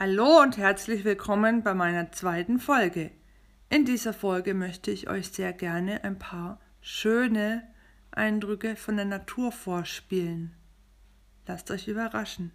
Hallo und herzlich willkommen bei meiner zweiten Folge. In dieser Folge möchte ich euch sehr gerne ein paar schöne Eindrücke von der Natur vorspielen. Lasst euch überraschen.